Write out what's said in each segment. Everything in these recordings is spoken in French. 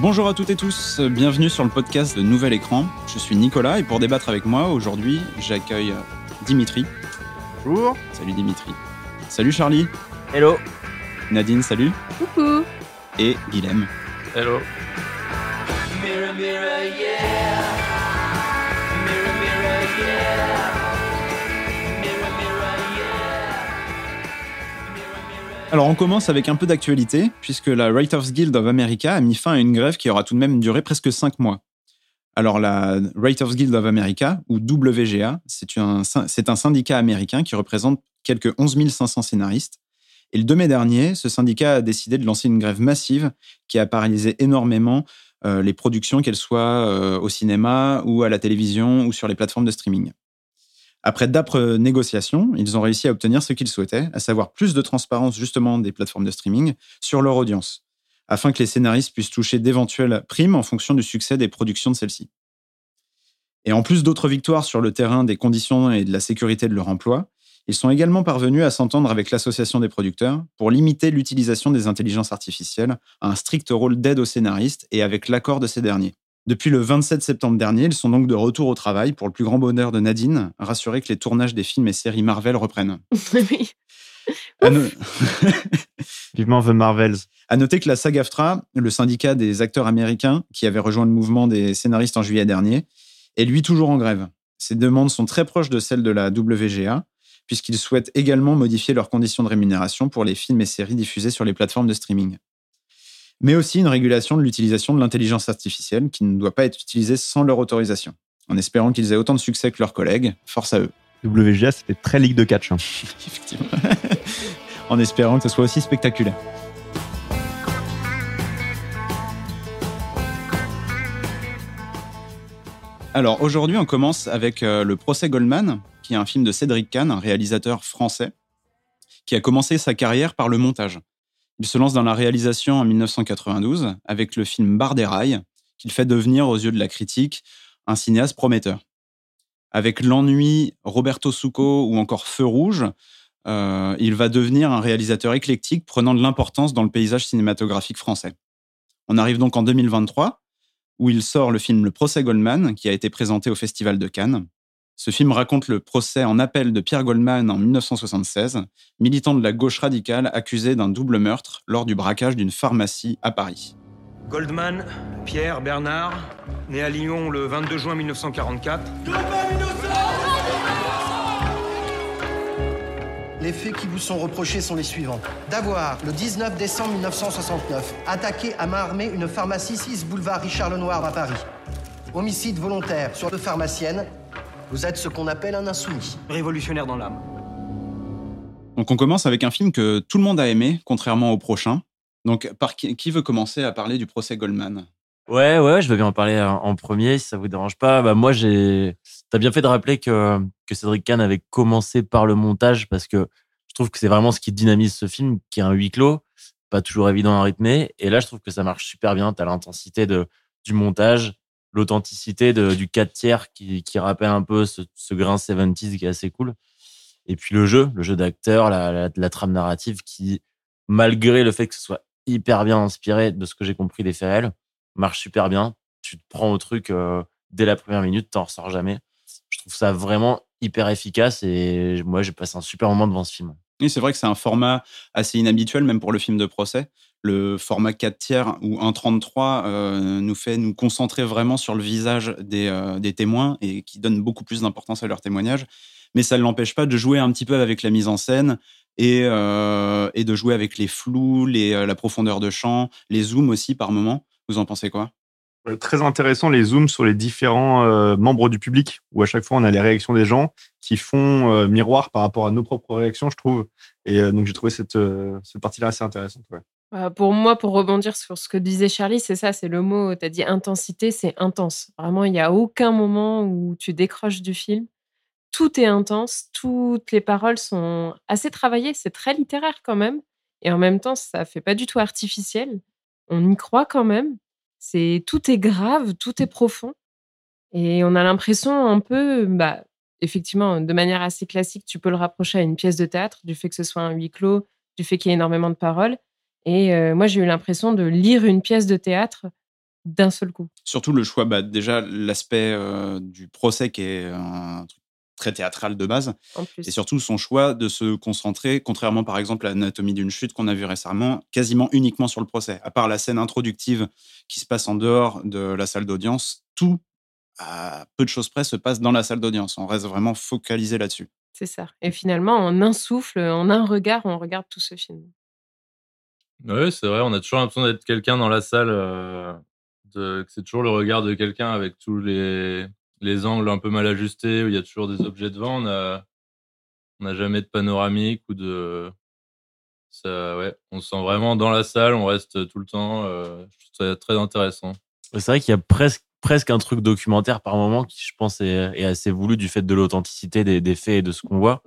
Bonjour à toutes et tous, bienvenue sur le podcast de Nouvel Écran. Je suis Nicolas et pour débattre avec moi aujourd'hui, j'accueille Dimitri. Bonjour. Salut Dimitri. Salut Charlie. Hello. Nadine, salut. Coucou. Et Guilhem. Hello. Alors on commence avec un peu d'actualité, puisque la Writers Guild of America a mis fin à une grève qui aura tout de même duré presque cinq mois. Alors la Writers Guild of America, ou WGA, c'est un, syndicat américain qui représente quelques 11 500 scénaristes. Et le 2 mai dernier, ce syndicat a décidé de lancer une grève massive qui a paralysé énormément euh, les productions, qu'elles soient euh, au cinéma ou à la télévision ou sur les plateformes de streaming. Après d'âpres négociations, ils ont réussi à obtenir ce qu'ils souhaitaient, à savoir plus de transparence justement des plateformes de streaming sur leur audience, afin que les scénaristes puissent toucher d'éventuelles primes en fonction du succès des productions de celles-ci. Et en plus d'autres victoires sur le terrain des conditions et de la sécurité de leur emploi, ils sont également parvenus à s'entendre avec l'association des producteurs pour limiter l'utilisation des intelligences artificielles à un strict rôle d'aide aux scénaristes et avec l'accord de ces derniers. Depuis le 27 septembre dernier, ils sont donc de retour au travail pour le plus grand bonheur de Nadine, rassurée que les tournages des films et séries Marvel reprennent. oui. Vivement The Marvels. À noter que la SAG-AFTRA, le syndicat des acteurs américains qui avait rejoint le mouvement des scénaristes en juillet dernier, est lui toujours en grève. Ces demandes sont très proches de celles de la WGA, puisqu'ils souhaitent également modifier leurs conditions de rémunération pour les films et séries diffusés sur les plateformes de streaming mais aussi une régulation de l'utilisation de l'intelligence artificielle qui ne doit pas être utilisée sans leur autorisation. En espérant qu'ils aient autant de succès que leurs collègues, force à eux. WGA, c'était très ligue de catch. Hein. Effectivement. en espérant que ce soit aussi spectaculaire. Alors aujourd'hui, on commence avec euh, le procès Goldman, qui est un film de Cédric Kahn, un réalisateur français, qui a commencé sa carrière par le montage. Il se lance dans la réalisation en 1992 avec le film Bar des rails, qu'il fait devenir aux yeux de la critique un cinéaste prometteur. Avec L'ennui, Roberto Succo ou encore Feu rouge, euh, il va devenir un réalisateur éclectique prenant de l'importance dans le paysage cinématographique français. On arrive donc en 2023, où il sort le film Le procès Goldman, qui a été présenté au Festival de Cannes. Ce film raconte le procès en appel de Pierre Goldman en 1976, militant de la gauche radicale accusé d'un double meurtre lors du braquage d'une pharmacie à Paris. Goldman, Pierre Bernard, né à Lyon le 22 juin 1944. Les faits qui vous sont reprochés sont les suivants. D'avoir, le 19 décembre 1969, attaqué à main armée une pharmacie 6 boulevard Richard Lenoir à Paris. Homicide volontaire sur deux pharmaciennes vous êtes ce qu'on appelle un insoumis. Révolutionnaire dans l'âme. Donc on commence avec un film que tout le monde a aimé, contrairement au prochain. Donc par qui, veut commencer à parler du procès Goldman? Ouais, ouais, je veux bien en parler en premier, si ça vous dérange pas. Bah moi, j'ai. T'as bien fait de rappeler que, que Cédric Kahn avait commencé par le montage parce que je trouve que c'est vraiment ce qui dynamise ce film, qui est un huis clos, pas toujours évident à rythmer. Et là, je trouve que ça marche super bien. T'as l'intensité de du montage, l'authenticité du 4 tiers qui, rappelle un peu ce, grain 70s qui est assez cool. Et puis le jeu, le jeu d'acteur, la, la, trame narrative qui, malgré le fait que ce soit hyper bien inspiré de ce que j'ai compris des faits réels, marche super bien. Tu te prends au truc euh, dès la première minute, t'en ressors jamais. Je trouve ça vraiment hyper efficace et moi j'ai passé un super moment devant ce film. Oui, c'est vrai que c'est un format assez inhabituel, même pour le film de procès le format 4 tiers ou 1.33 euh, nous fait nous concentrer vraiment sur le visage euh, des, témoins et qui donne beaucoup plus d'importance à leur témoignage. Mais ça ne l'empêche pas de jouer un petit peu avec la mise en scène et, euh, de jouer avec les flous, les, la profondeur de champ, les zooms aussi par moment. Vous en pensez quoi? Très intéressant les zooms sur les différents membres du public, où à chaque fois on a les réactions des gens qui font miroir par rapport à nos propres réactions, je trouve. Et donc j'ai trouvé cette, cette partie-là assez intéressante. Pour moi, pour rebondir sur ce que disait Charlie, c'est ça, c'est le mot, tu as dit intensité, c'est intense. Vraiment, il n'y a aucun moment où tu décroches du film. Tout est intense, toutes les paroles sont assez travaillées, c'est très littéraire quand même. Et en même temps, ça fait pas du tout artificiel. On y croit quand même. C'est tout est grave, tout est profond. Et on a l'impression un peu, bah, effectivement, de manière assez classique, tu peux le rapprocher à une pièce de théâtre, du fait que ce soit un huis clos, du fait qu'il y ait énormément de paroles. Et moi, j'ai eu l'impression de lire une pièce de théâtre d'un seul coup. Surtout le choix, bah, déjà l'aspect euh, du procès qui est un truc très théâtral de base, En plus. et surtout son choix de se concentrer, contrairement par exemple à l'anatomie d'une chute qu'on a vu récemment, quasiment uniquement sur le procès. À part la scène introductive qui se passe en dehors de la salle d'audience, tout, à peu de choses près, se passe dans la salle d'audience. On reste vraiment focalisé là-dessus. C'est ça. Et finalement, en un souffle, en un regard, on regarde tout ce film. Oui, c'est vrai, on a toujours l'impression d'être quelqu'un dans la salle, euh, que c'est toujours le regard de quelqu'un avec tous les, les angles un peu mal ajustés, où il y a toujours des objets devant. On n'a jamais de panoramique ou de. Ça, ouais, on se sent vraiment dans la salle, on reste tout le temps. euh, très intéressant. C'est vrai qu'il y a presque, presque un truc documentaire par moment qui, je pense, est, assez voulu du fait de l'authenticité des, faits et de ce qu'on voit.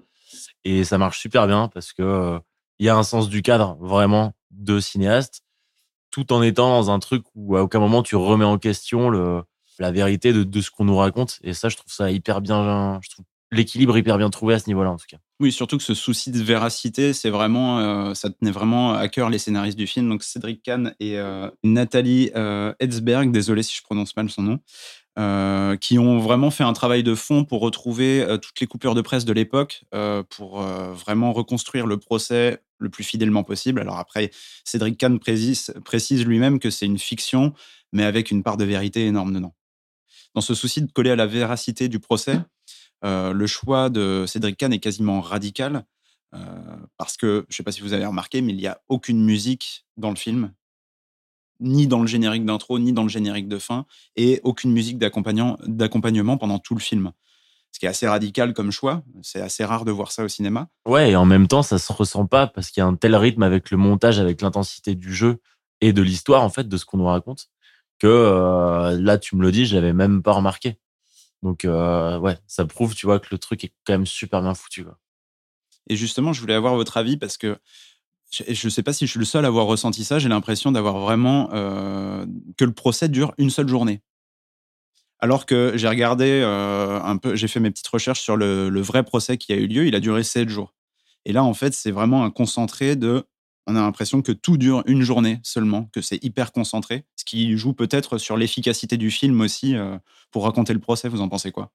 Et ça marche super bien parce que euh, il y a un sens du cadre vraiment de cinéaste, tout en étant dans un truc où à aucun moment tu remets en question le, la vérité de, de ce qu'on nous raconte. Et ça, je trouve ça hyper bien. Je trouve l'équilibre hyper bien trouvé à ce niveau-là, en tout cas. Oui, surtout que ce souci de véracité, c'est vraiment, euh, ça tenait vraiment à cœur les scénaristes du film, donc Cédric Kahn et euh, Nathalie euh, Etzberg, désolé si je prononce mal son nom, qui ont vraiment fait un travail de fond pour retrouver toutes les coupures de presse de l'époque, pour vraiment reconstruire le procès le plus fidèlement possible. Alors après, Cédric Kahn précise, lui-même que c'est une fiction, mais avec une part de vérité énorme dedans. Dans ce souci de coller à la véracité du procès, euh, le choix de Cédric Kahn est quasiment radical euh, parce que, je ne sais pas si vous avez remarqué, mais il n'y a aucune musique dans le film, ni dans le générique d'intro, ni dans le générique de fin, et aucune musique d'accompagnement pendant tout le film. Ce qui est assez radical comme choix. C'est assez rare de voir ça au cinéma. Ouais, et en même temps, ça se ressent pas parce qu'il y a un tel rythme avec le montage, avec l'intensité du jeu et de l'histoire, en fait, de ce qu'on nous raconte, que euh, là, tu me le dis, je l'avais même pas remarqué. Donc, euh, ouais, ça prouve, tu vois, que le truc est quand même super bien foutu. Quoi. Et justement, je voulais avoir votre avis parce que je ne sais pas si je suis le seul à avoir ressenti ça. J'ai l'impression d'avoir vraiment euh, que le procès dure une seule journée. Alors que j'ai regardé euh, un peu, j'ai fait mes petites recherches sur le, le vrai procès qui a eu lieu. Il a duré sept jours. Et là, en fait, c'est vraiment un concentré de. On a l'impression que tout dure une journée seulement, que c'est hyper concentré, ce qui joue peut-être sur l'efficacité du film aussi euh, pour raconter le procès. Vous en pensez quoi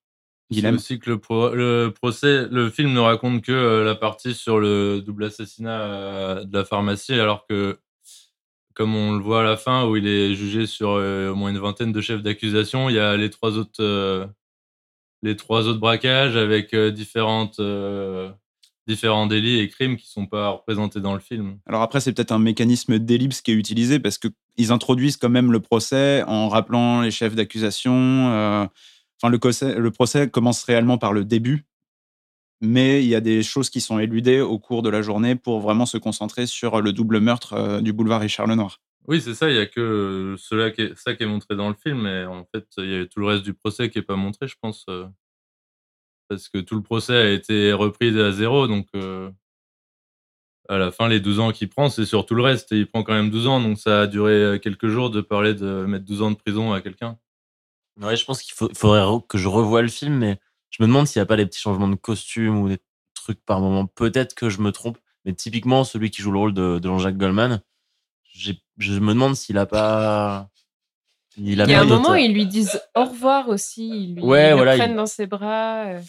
C'est Guilhem? aussi que le, pro- le procès, le film ne raconte que euh, la partie sur le double assassinat de la pharmacie, alors que, comme on le voit à la fin, où il est jugé sur euh, au moins une vingtaine de chefs d'accusation, il y a les trois autres, euh, les trois autres braquages avec euh, différentes, différents délits et crimes qui sont pas représentés dans le film. Alors après, c'est peut-être un mécanisme d'ellipse qui est utilisé parce qu'ils introduisent quand même le procès en rappelant les chefs d'accusation. Enfin, le procès commence réellement par le début, mais il y a des choses qui sont éludées au cours de la journée pour vraiment se concentrer sur le double meurtre euh, du boulevard Richard Lenoir. Oui, c'est ça. Il y a que euh, cela qui est, ça qui est montré dans le film, mais en fait, il y a tout le reste du procès qui est pas montré, je pense, euh, parce que tout le procès a été repris à zéro. Donc, euh, à la fin, les 12 ans qu'il prend, c'est sur tout le reste. Et il prend quand même 12 ans, donc ça a duré quelques jours de parler de mettre 12 ans de prison à quelqu'un. Ouais, je pense qu'il faudrait que je revoie le film, mais je me demande s'il n'y a pas des petits changements de costume ou des trucs par moment. Peut-être que je me trompe, mais typiquement, celui qui joue le rôle de, de Jean-Jacques Goldman, je me demande s'il a pas. Il a Il y a un moment, ils lui disent au revoir aussi. Ils lui, Ouais, ils le voilà, prennent il- dans ses bras. euh.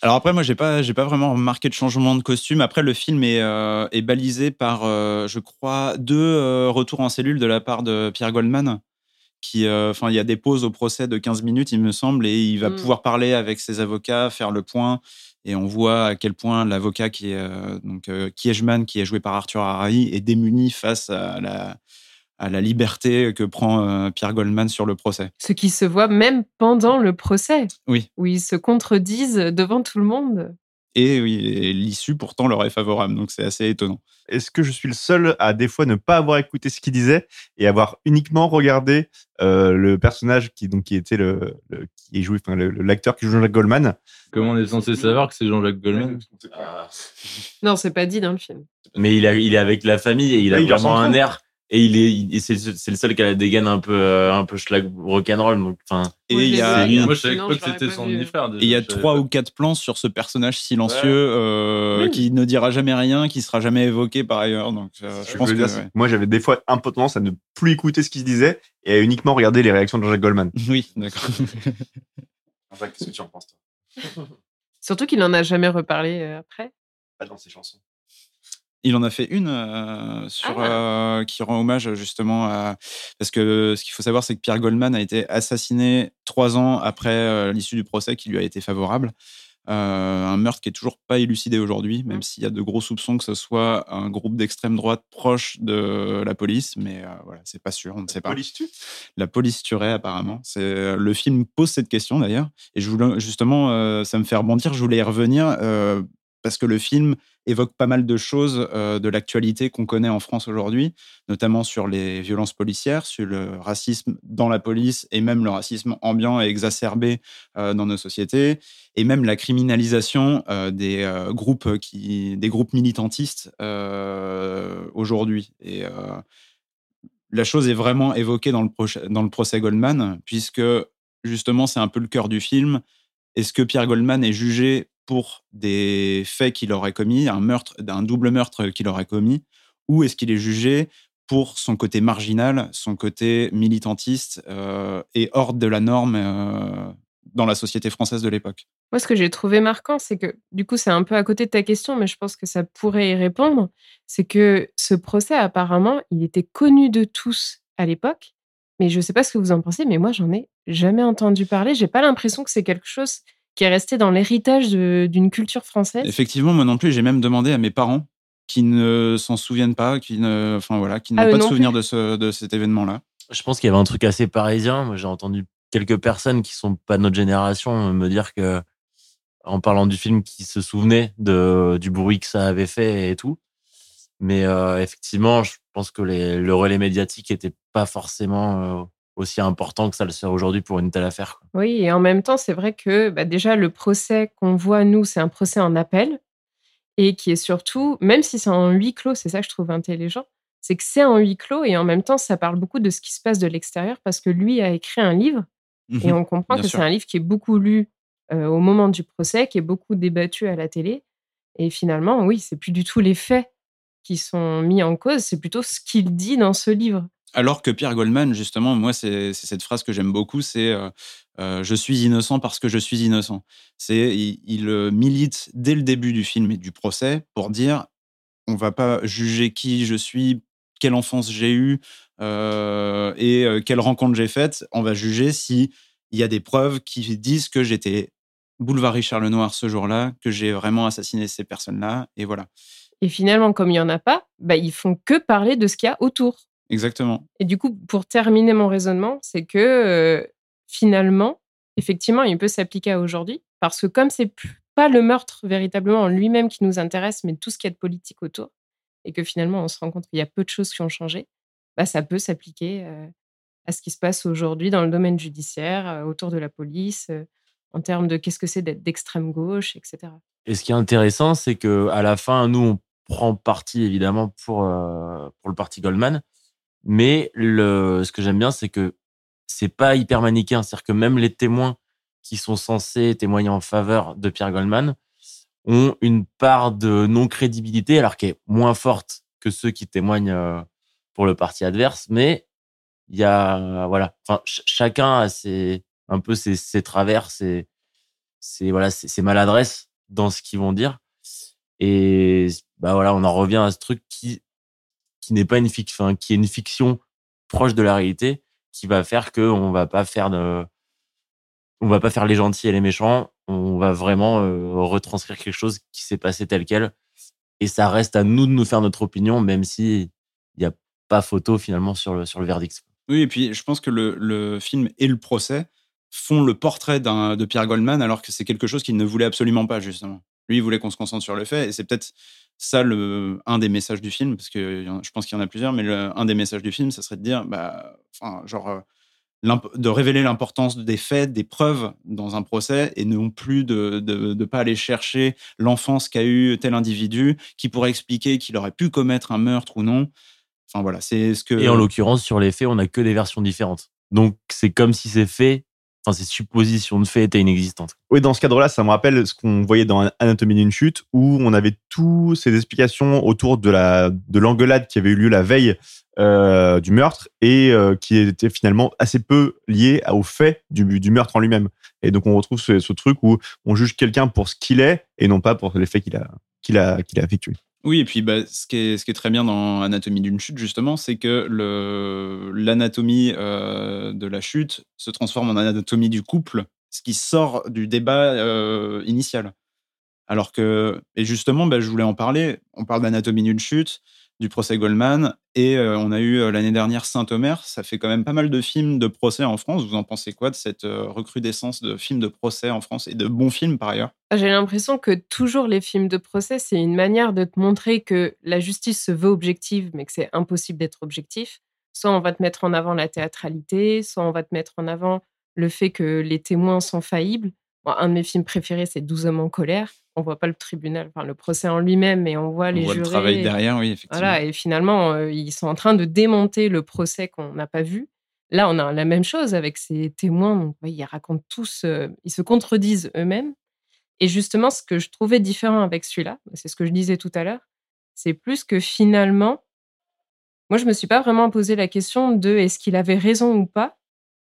Alors après, moi, j'ai pas, j'ai pas vraiment remarqué de changement de costume. Après, le film est, euh, est balisé par, euh, je crois, deux euh, retours en cellule de la part de Pierre Goldman. Qui, euh, enfin, il y a des pauses au procès de 15 minutes, il me semble, et il va Mm. pouvoir parler avec ses avocats, faire le point. Et on voit à quel point l'avocat qui est euh, donc euh, Kiechman, qui est joué par Arthur Harari, est démuni face à la, à la liberté que prend euh, Pierre Goldman sur le procès. Ce qui se voit même pendant le procès, Oui. où ils se contredisent devant tout le monde. Et l'issue pourtant leur est favorable, donc c'est assez étonnant. Est-ce que je suis le seul à des fois ne pas avoir écouté ce qu'il disait et avoir uniquement regardé euh, le personnage qui donc qui était le, le- qui est joué enfin l'acteur qui joue Jean-Jacques Goldman? Comment on est censé savoir que c'est Jean-Jacques Goldman? Non, c'est pas dit dans le film. Mais il, a, il est avec la famille et il a Oui, vraiment un air. Et il est, il- c'est c'est le seul qui a la dégaine un peu, euh, un peu schlag rock'n'roll. Donc, enfin, Et il y a, il y a- Moi, je savais Sinon, pas je que l'aurais c'était pas son vu. demi-frère. déjà. et il y a Je savais trois ou quatre plans sur ce personnage silencieux Ouais. euh, Oui. qui ne dira jamais rien, qui sera jamais évoqué par ailleurs. Donc, euh, je Je pense que dire, ouais. Moi, j'avais des fois un peu tendance à ne plus écouter ce qui se disait et à uniquement regarder les réactions de Jean-Jacques Goldman. oui, d'accord. Qu'est-ce que tu en penses, toi? Surtout qu'il n'en a jamais reparlé euh, après. Pas dans ses chansons. Il en a fait une euh, sur, Ah. euh, qui rend hommage justement à. Parce que ce qu'il faut savoir, c'est que Pierre Goldman a été assassiné trois ans après euh, l'issue du procès qui lui a été favorable. Euh, un meurtre qui est toujours pas élucidé aujourd'hui, même Mm. s'il y a de gros soupçons que ce soit un groupe d'extrême droite proche de la police, mais euh, voilà, c'est pas sûr, on ne sait pas. Police tue La police tuerait apparemment. C'est le film pose cette question d'ailleurs, et je voulais justement, euh, ça me fait rebondir. Je voulais y revenir euh, parce que le film évoque pas mal de choses euh, de l'actualité qu'on connaît en France aujourd'hui, notamment sur les violences policières, sur le racisme dans la police et même le racisme ambiant et exacerbé euh, dans nos sociétés, et même la criminalisation euh, des groupes qui, des groupes militantistes aujourd'hui. Et la chose est vraiment évoquée dans le, dans le procès Goldman, puisque justement c'est un peu le cœur du film. Est-ce que Pierre Goldman est jugé pour des faits qu'il aurait commis, un meurtre, d'un double meurtre qu'il aurait commis, ou est-ce qu'il est jugé pour son côté marginal, son côté militantiste euh, et hors de la norme euh, dans la société française de l'époque? Moi, ce que j'ai trouvé marquant, c'est que, du coup, c'est un peu à côté de ta question, mais je pense que ça pourrait y répondre. C'est que ce procès, apparemment, il était connu de tous à l'époque. Mais je ne sais pas ce que vous en pensez, mais moi, j'en ai jamais entendu parler. J'ai pas l'impression que c'est quelque chose qui est resté dans l'héritage d'une culture française. Effectivement, moi non plus, j'ai même demandé à mes parents qui ne s'en souviennent pas, qui ne, enfin voilà, qui n'ont Ah, pas de souvenir de, ce, de cet événement-là. je pense qu'il y avait un truc assez parisien. Moi, j'ai entendu quelques personnes qui sont pas de notre génération me dire que, en parlant du film, qui se souvenaient de, du bruit que ça avait fait et tout. Mais euh, effectivement, je pense que les, le relais médiatique était pas forcément euh, aussi important que ça le serait aujourd'hui pour une telle affaire. Oui, et en même temps, c'est vrai que bah, déjà, le procès qu'on voit, nous, c'est un procès en appel et qui est surtout, même si c'est en huis clos, c'est ça que je trouve intelligent, c'est que c'est en huis clos et en même temps, ça parle beaucoup de ce qui se passe de l'extérieur parce que lui a écrit un livre et on comprend bien que sûr. c'est un livre qui est beaucoup lu euh, au moment du procès, qui est beaucoup débattu à la télé. Et finalement, oui, c'est plus du tout les faits qui sont mis en cause, c'est plutôt ce qu'il dit dans ce livre. Alors que Pierre Goldman, justement, moi, c'est cette phrase que j'aime beaucoup, c'est euh, euh, Je suis innocent parce que je suis innocent ». C'est il, euh, milite dès le début du film et du procès pour dire on va pas juger qui je suis, quelle enfance j'ai eue et quelle rencontre j'ai faite. On va juger si il y a des preuves qui disent que j'étais boulevard Richard Lenoir ce jour-là, que j'ai vraiment assassiné ces personnes-là, et voilà. Et finalement, comme il n'y en a pas, bah, ils font que parler de ce qu'il y a autour. Exactement. Et du coup, pour terminer mon raisonnement, c'est que euh, finalement, effectivement, il peut s'appliquer à aujourd'hui, parce que comme c'est pas le meurtre véritablement en lui-même qui nous intéresse, mais tout ce qu'il y a de politique autour, et que finalement, on se rend compte qu'il y a peu de choses qui ont changé, bah, ça peut s'appliquer euh, à ce qui se passe aujourd'hui dans le domaine judiciaire, euh, autour de la police, euh, en termes de qu'est-ce que c'est d'être d'extrême gauche, etc. Et ce qui est intéressant, c'est que à la fin, nous, on prend parti évidemment pour euh, pour le parti Goldman, mais le ce que j'aime bien, c'est que c'est pas hyper manichéen, c'est-à-dire que même les témoins qui sont censés témoigner en faveur de Pierre Goldman ont une part de non crédibilité, alors qu'elle est moins forte que ceux qui témoignent euh, pour le parti adverse, mais il y a voilà, enfin ch- chacun a ses un peu ses, travers, ses, ses voilà, ses maladresses dans ce qu'ils vont dire. Et bah voilà, on en revient à ce truc qui qui n'est pas une fiction, qui est une fiction proche de la réalité, qui va faire que on va pas faire on va pas faire les gentils et les méchants, on va vraiment euh, retranscrire quelque chose qui s'est passé tel quel. Et ça reste à nous de nous faire notre opinion, même si il y a pas photo finalement sur le sur le verdict. Oui, et puis je pense que le, le film et le procès font le portrait de Pierre Goldman, alors que c'est quelque chose qu'il ne voulait absolument pas, justement. Lui, il voulait qu'on se concentre sur le fait, et c'est peut-être ça le, un des messages du film, parce que je pense qu'il y en a plusieurs, mais un des messages du film, ça serait de dire, bah, genre, euh, de révéler l'importance des faits, des preuves dans un procès, et non plus de ne pas aller chercher l'enfance qu'a eu tel individu, qui pourrait expliquer qu'il aurait pu commettre un meurtre ou non. Enfin voilà, c'est ce que. Et en l'occurrence, sur les faits, on n'a que des versions différentes. Donc c'est comme si ces faits, ces suppositions de faits étaient inexistantes. Oui, dans ce cadre-là, ça me rappelle ce qu'on voyait dans Anatomie d'une chute, où on avait toutes ces explications autour de la de l'engueulade qui avait eu lieu la veille euh, du meurtre et euh, qui était finalement assez peu liée au fait du, du meurtre en lui-même. Et donc on retrouve ce, ce truc où on juge quelqu'un pour ce qu'il est et non pas pour les faits qu'il a qu'il a qu'il a effectué. Oui, et puis bah, ce, qui est, très bien dans Anatomie d'une chute, justement, c'est que l'anatomie euh, de la chute se transforme en anatomie du couple, ce qui sort du débat euh, initial. Alors que, et justement, bah, je voulais en parler, on parle d'Anatomie d'une chute, du procès Goldman, et euh, on a eu euh, l'année dernière Saint-Omer, ça fait quand même pas mal de films de procès en France. Vous en pensez quoi de cette euh, recrudescence de films de procès en France, et de bons films par ailleurs? J'ai l'impression que toujours les films de procès, c'est une manière de te montrer que la justice se veut objective, mais que c'est impossible d'être objectif. Soit on va te mettre en avant la théâtralité, soit on va te mettre en avant le fait que les témoins sont faillibles. Bon, un de mes films préférés, c'est 12 hommes en colère. On voit pas le tribunal, enfin le procès en lui-même, mais on voit On les voit jurés. le travail derrière, oui, effectivement. Voilà, et finalement, euh, ils sont en train de démonter le procès qu'on n'a pas vu. Là, on a la même chose avec ces témoins. Donc, ouais, ils racontent tous, euh, ils se contredisent eux-mêmes. Et justement, ce que je trouvais différent avec celui-là, c'est ce que je disais tout à l'heure, c'est plus que finalement, moi, je me suis pas vraiment posé la question de est-ce qu'il avait raison ou pas,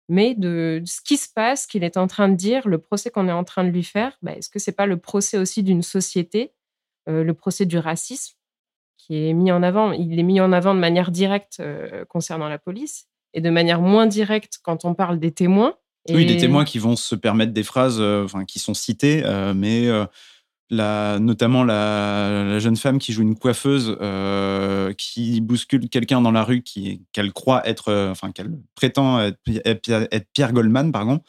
mais de ce qui se passe, qu'il est en train de dire, le procès qu'on est en train de lui faire, bah, est-ce que c'est pas le procès aussi d'une société, euh, le procès du racisme, qui est mis en avant, il est mis en avant de manière directe euh, concernant la police et de manière moins directe quand on parle des témoins. Oui, des témoins qui vont se permettre des phrases, euh, enfin, qui sont citées, mais notamment la, jeune femme qui joue une coiffeuse, euh, qui bouscule quelqu'un dans la rue, qui qu'elle croit être, euh, enfin, qu'elle prétend être Pierre Goldman, pardon.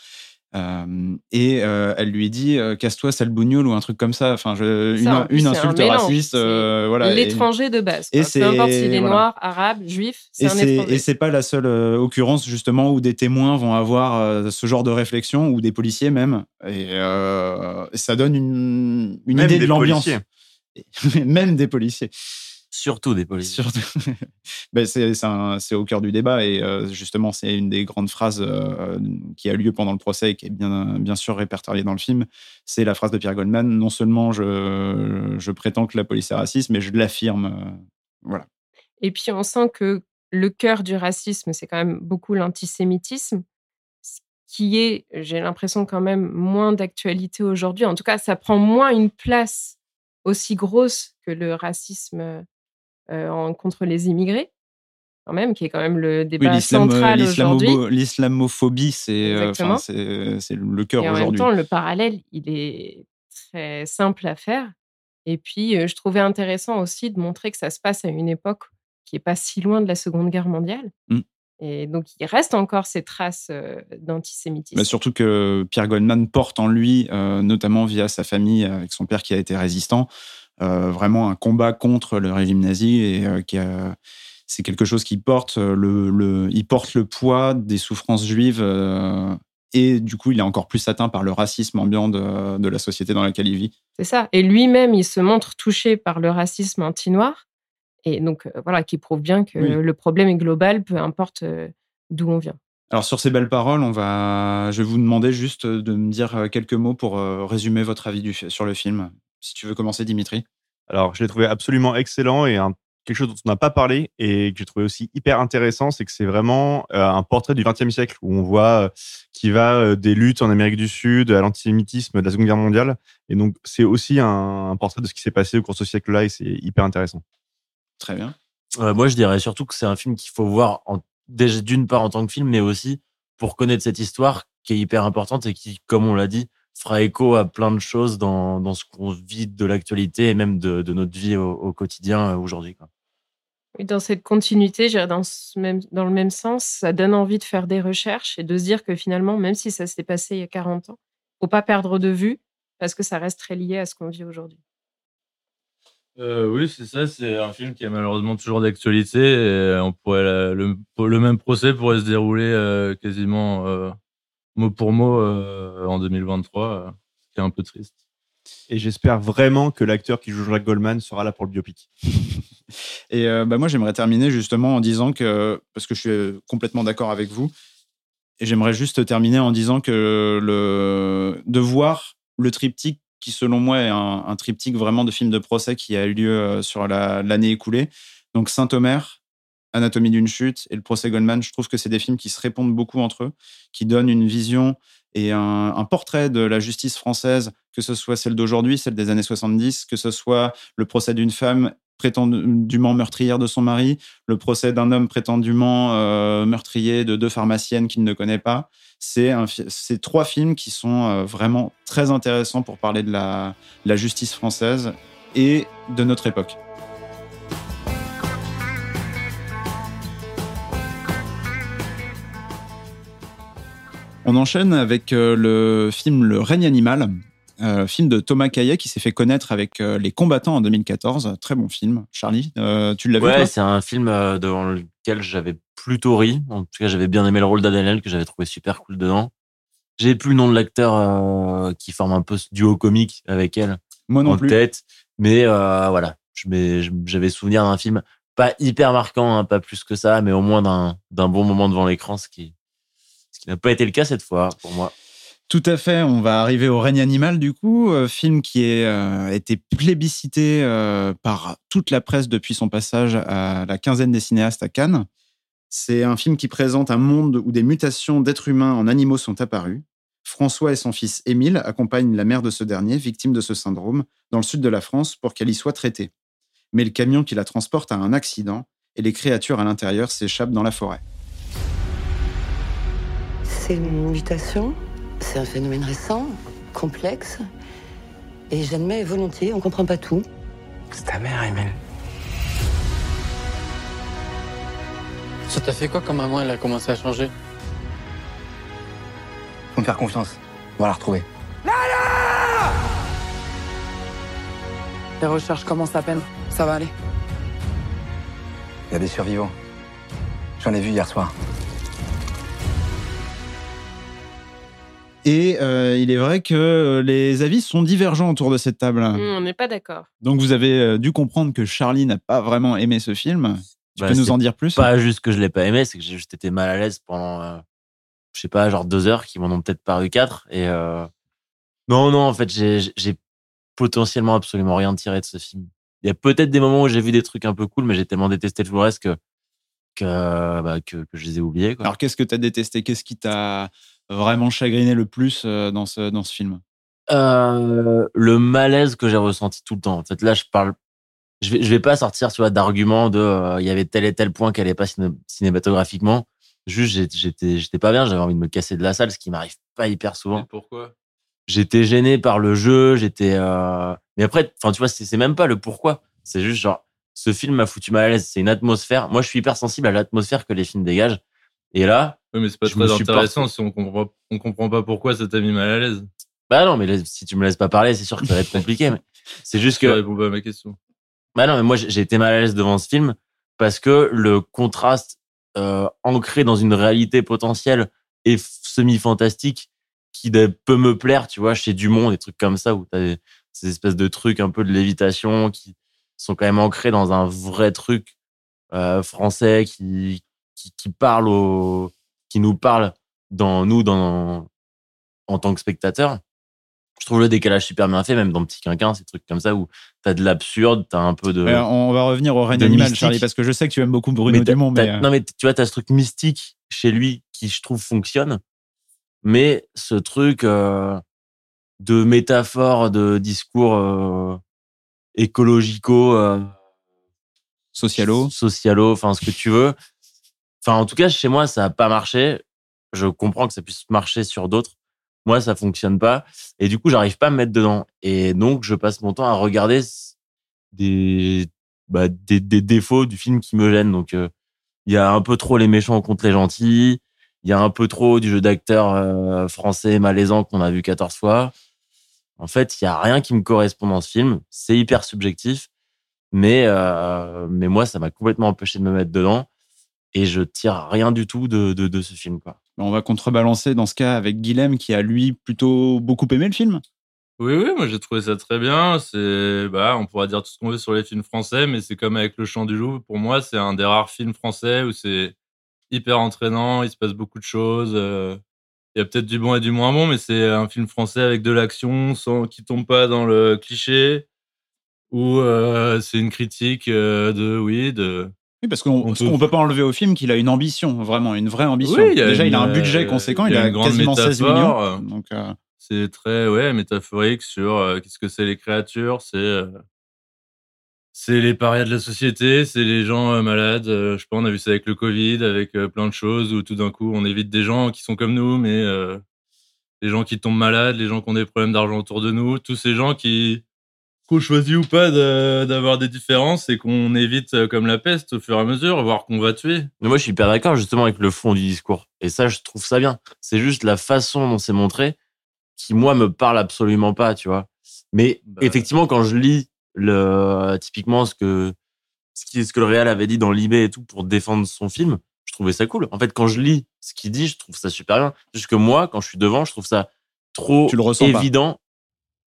Euh, et euh, elle lui dit euh, casse-toi sale bougnoule ou un truc comme ça enfin je, Ça, en une, plus, une c'est un insulte mélange. raciste euh, voilà et- L'étranger de base. et. Peu importe c'est- s'il est voilà. noir, arabe, juif, c'est Et un c'est, étranger. et c'est pas la seule euh, occurrence justement où des témoins vont avoir euh, ce genre de réflexion ou des policiers même. Et euh, ça donne une, idée de l'ambiance. même des policiers. Surtout des policiers. Surtout. Ben, c'est, au cœur du débat et euh, justement c'est une des grandes phrases euh, qui a lieu pendant le procès et qui est bien, bien sûr répertoriée dans le film. C'est la phrase de Pierre Goldman. Non seulement je, je prétends que la police est raciste, mais je l'affirme. euh, voilà. Et puis on sent que le cœur du racisme, c'est quand même beaucoup l'antisémitisme, ce qui est, j'ai l'impression, quand même moins d'actualité aujourd'hui. En tout cas, ça prend moins une place aussi grosse que le racisme euh, en- contre les immigrés, quand même, qui est quand même le débat l'islam- central aujourd'hui. l'islamophobie, c'est euh, le cœur Et en même aujourd'hui. temps, le parallèle, il est très simple à faire. Et puis, euh, je trouvais intéressant aussi de montrer que ça se passe à une époque qui est pas si loin de la Seconde Guerre mondiale. Mm. Et donc, il reste encore ces traces euh, d'antisémitisme. Bah, surtout que Pierre Goldman porte en lui, euh, notamment via sa famille, avec son père qui a été résistant, euh, vraiment un combat contre le régime nazi et euh, qui a- c'est quelque chose qui porte euh, le, le- il porte le poids des souffrances juives euh, et du coup il est encore plus atteint par le racisme ambiant de, de la société dans laquelle il vit. C'est ça. Et lui-même, il se montre touché par le racisme anti-noir. Et donc, euh, voilà, qui prouve bien que Oui. le problème est global, peu importe euh, d'où on vient. Alors sur ces belles paroles, on va, je vais vous demander juste de me dire euh, quelques mots pour euh, résumer votre avis du, sur le film. Si tu veux commencer, Dimitri. Alors, je l'ai trouvé absolument excellent et un- quelque chose dont on n'a pas parlé et que j'ai trouvé aussi hyper intéressant, c'est que c'est vraiment euh, un portrait du XXe siècle où on voit euh, qui va euh, des luttes en Amérique du Sud à l'antisémitisme de la Seconde Guerre mondiale. Et donc, c'est aussi un, un portrait de ce qui s'est passé au cours de ce siècle-là et c'est hyper intéressant. Très bien. Euh, moi, je dirais surtout que c'est un film qu'il faut voir d'une part en tant que film, mais aussi pour connaître cette histoire qui est hyper importante et qui, comme on l'a dit, fera écho à plein de choses dans, dans ce qu'on vit de l'actualité et même de, de notre vie au, au quotidien euh, aujourd'hui. dans cette continuité, dans, ce même, dans le même sens, ça donne envie de faire des recherches et de se dire que finalement, même si ça s'est passé il y a 40 ans, faut pas perdre de vue parce que ça reste très lié à ce qu'on vit aujourd'hui. Euh, oui, c'est ça. C'est un film qui est malheureusement toujours d'actualité. Et on pourrait la- le, le même procès pourrait se dérouler euh, quasiment euh, mot pour mot euh, en 2023, euh, ce qui est un peu triste. Et j'espère vraiment que l'acteur qui joue Jacques Goldman sera là pour le biopic. Et euh, bah, moi, j'aimerais terminer justement en disant que, parce que je suis complètement d'accord avec vous, et j'aimerais juste terminer en disant que le, de voir le triptyque qui, selon moi, est un, un triptyque vraiment de film de procès qui a eu lieu sur la- l'année écoulée. Donc, Saint-Omer, Anatomie d'une chute et le procès Goldman, je trouve que c'est des films qui se répondent beaucoup entre eux, qui donnent une vision et un, portrait de la justice française, que ce soit celle d'aujourd'hui, celle des années 70, que ce soit le procès d'une femme prétendument meurtrière de son mari, le procès d'un homme prétendument euh, meurtrier de deux pharmaciennes qu'il ne connaît pas. C'est trois films qui sont euh, vraiment très intéressants pour parler de la justice française et de notre époque. On enchaîne avec euh, le film Le règne animal, euh, film de Thomas Caillet qui s'est fait connaître avec euh, Les combattants en 2014. Très bon film. Charlie, euh, tu l'as vu Ouais, c'est un film devant lequel j'avais plutôt ri. En tout cas, j'avais bien aimé le rôle d'Adèle que j'avais trouvé super cool dedans. J'ai plus le nom de l'acteur qui forme un peu ce duo comique avec elle Moi non en plus. tête, mais voilà, j'avais souvenir d'un film pas hyper marquant, hein, pas plus que ça, mais au moins d'un d'un bon moment devant l'écran, ce qui ce n'a pas été le cas cette fois pour moi. Tout à fait. On va arriver au règne animal du coup, euh, film qui a euh, été plébiscité euh, par toute la presse depuis son passage à la quinzaine des cinéastes à Cannes. C'est un film qui présente un monde où des mutations d'êtres humains en animaux sont apparues. François et son fils Émile accompagnent la mère de ce dernier, victime de ce syndrome, dans le sud de la France pour qu'elle y soit traitée. Mais le camion qui la transporte a un accident et les créatures à l'intérieur s'échappent dans la forêt. C'est une mutation, c'est un phénomène récent, complexe, et j'admets volontiers, on comprend pas tout. C'est ta mère, Emile. Ça t'a fait quoi quand maman elle a commencé à changer? Faut me faire confiance. On va la retrouver. Les recherches commencent à peine. Ça va aller. Il y a des survivants. J'en ai vu hier soir. Et euh, il est vrai que les avis sont divergents autour de cette table. Mmh, on n'est pas d'accord. Donc vous avez euh, dû comprendre que Charlie n'a pas vraiment aimé ce film. Tu Bah, peux nous en dire plus? Pas juste que je l'ai pas aimé, c'est que j'ai juste été mal à l'aise pendant, euh, je sais pas, genre deux heures, qui m'en ont peut-être paru quatre. Et euh, non, non, en fait, j'ai j'ai potentiellement absolument rien tiré de ce film. Il y a peut-être des moments où j'ai vu des trucs un peu cool, mais j'ai tellement détesté tout le reste que que, bah, que, que je les ai oubliés. Quoi. Alors qu'est-ce que tu as détesté? Qu'est-ce qui t'a vraiment chagriné le plus euh, dans ce, dans ce film? Euh, le malaise que j'ai ressenti tout le temps. En fait, là, je parle. Je vais, je vais pas sortir, tu vois, d'arguments de euh, il y avait tel et tel point qui allait pas ciné- cinématographiquement. Juste, j'étais, j'étais pas bien, j'avais envie de me casser de la salle, ce qui m'arrive pas hyper souvent. Et pourquoi? J'étais gêné par le jeu, j'étais. euh, Mais après, enfin, tu vois, c'est même pas le pourquoi. C'est juste genre, ce film m'a foutu mal à l'aise. C'est une atmosphère. Moi, je suis hyper sensible à l'atmosphère que les films dégagent. Et là, Oui, mais c'est pas Je très suis pas- intéressant si on comprend, on comprend pas pourquoi ça t'a mis mal à l'aise. bah non, mais là, si tu me laisses pas parler, c'est sûr que ça va être compliqué. mais c'est juste Tu que. réponds pas à ma question. Bah non, mais moi j'ai été mal à l'aise devant ce film parce que le contraste euh, ancré dans une réalité potentielle et semi-fantastique qui peut me plaire, tu vois, chez Dumont, des trucs comme ça où t'as ces espèces de trucs un peu de lévitation qui sont quand même ancrés dans un vrai truc euh, français qui, qui qui parle au qui nous parle dans nous dans en tant que spectateurs je trouve le décalage super bien fait, même dans Petit Quinquin, ces trucs comme ça où t'as de l'absurde, t'as un peu de. Euh, On va revenir au règne animal, mystique. Charlie, parce que je sais que tu aimes beaucoup Bruno Mais Dumont. t'as- Mais, euh, Non, mais tu vois, t'as ce truc mystique chez lui qui, je trouve, fonctionne. Mais ce truc euh, de métaphore, de discours euh, écologico, euh, Socialo. socialo, enfin, ce que tu veux. Enfin, en tout cas, chez moi, ça n'a pas marché. Je comprends que ça puisse marcher sur d'autres. Moi, ça fonctionne pas. Et du coup, j'arrive pas à me mettre dedans. Et donc, je passe mon temps à regarder des, bah, des, des défauts du film qui me gênent. Donc, euh, il y a un peu trop les méchants contre les gentils. Il y a un peu trop du jeu d'acteur euh, français malaisant qu'on a vu 14 fois. En fait, il y a rien qui me correspond dans ce film. C'est hyper subjectif. Mais, euh, mais moi, ça m'a complètement empêché de me mettre dedans. Et je tire rien du tout de, de, de ce film. Quoi. On va contrebalancer dans ce cas avec Guilhem qui a lui plutôt beaucoup aimé le film. Oui, oui, moi j'ai trouvé ça très bien. C'est, bah, on pourra dire tout ce qu'on veut sur les films français, mais c'est comme avec Le Chant du Loup. Pour moi, c'est un des rares films français où c'est hyper entraînant, il se passe beaucoup de choses. Il y a peut-être du bon et du moins bon, mais c'est un film français avec de l'action, sans qui tombe pas dans le cliché, où euh, c'est une critique euh, de, oui, de. Oui, parce qu'on peut- peut pas enlever au film qu'il a une ambition, vraiment, une vraie ambition. Oui, Déjà, il a un budget euh, conséquent, il a quasiment 16 métaphore, millions. euh, Donc, euh, C'est très ouais métaphorique sur qu'est-ce que c'est les créatures, c'est c'est les parias de la société, c'est les gens euh, malades. euh, je sais pas, on a vu ça avec le Covid, avec euh, plein de choses où tout d'un coup on évite des gens qui sont comme nous, mais les gens qui tombent malades, les gens qui ont des problèmes d'argent autour de nous, tous ces gens qui qu'on choisit ou pas de- d'avoir des différences et qu'on évite comme la peste au fur et à mesure, voire qu'on va tuer. Mais moi, je suis hyper d'accord justement avec le fond du discours. Et ça, je trouve ça bien. C'est juste la façon dont c'est montré qui, moi, me parle absolument pas, tu vois. Mais Bah. effectivement, quand je lis le, typiquement ce que, ce, qui, ce que le Réal avait dit dans l'IB et tout pour défendre son film, je trouvais ça cool. En fait, quand je lis ce qu'il dit, je trouve ça super bien. Juste que moi, quand je suis devant, je trouve ça trop Tu le ressens pas. évident.